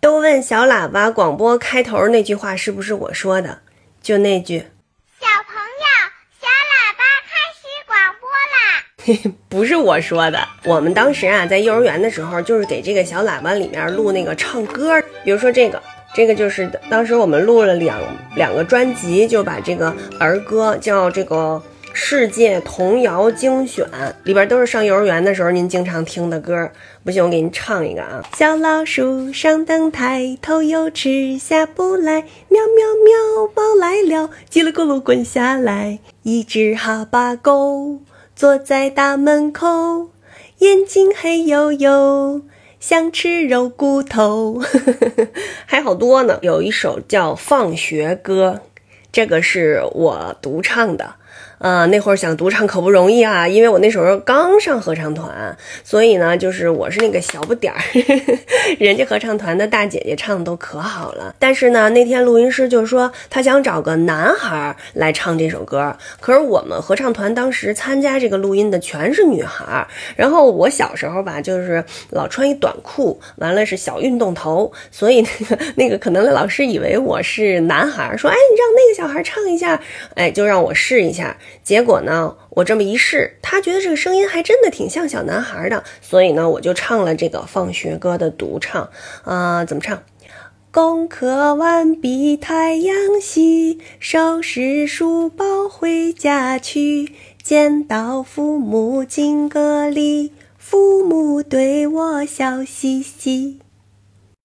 都问小喇叭广播开头那句话是不是我说的？就那句。小朋友，小喇叭开始广播啦！不是我说的。我们当时啊，在幼儿园的时候，就是给这个小喇叭里面录那个唱歌，比如说这个。这个就是当时我们录了两两个专辑，就把这个儿歌叫这个世界童谣精选，里边都是上幼儿园的时候您经常听的歌。不行，我给您唱一个啊。小老鼠上灯台，头又吃下不来，喵喵喵，猫来了，叽里咕噜滚下来。一只哈巴狗坐在大门口，眼睛黑黝黝。想吃肉骨头，还好多呢。有一首叫《放学歌》，这个是我独唱的。呃，那会儿想独唱可不容易啊，因为我那时候刚上合唱团，所以呢，就是我是那个小不点儿，人家合唱团的大姐姐唱的都可好了。但是呢，那天录音师就说他想找个男孩来唱这首歌，可是我们合唱团当时参加这个录音的全是女孩，然后我小时候吧，就是老穿一短裤，完了是小运动头，所以那 个那个可能老师以为我是男孩，说哎，你让那个小孩唱一下，哎，就让我试一下。结果呢，我这么一试，他觉得这个声音还真的挺像小男孩的，所以呢，我就唱了这个放学歌的独唱。啊，怎么唱？功课完毕，太阳西，收拾书包回家去，见到父母敬个礼，父母对我笑嘻嘻。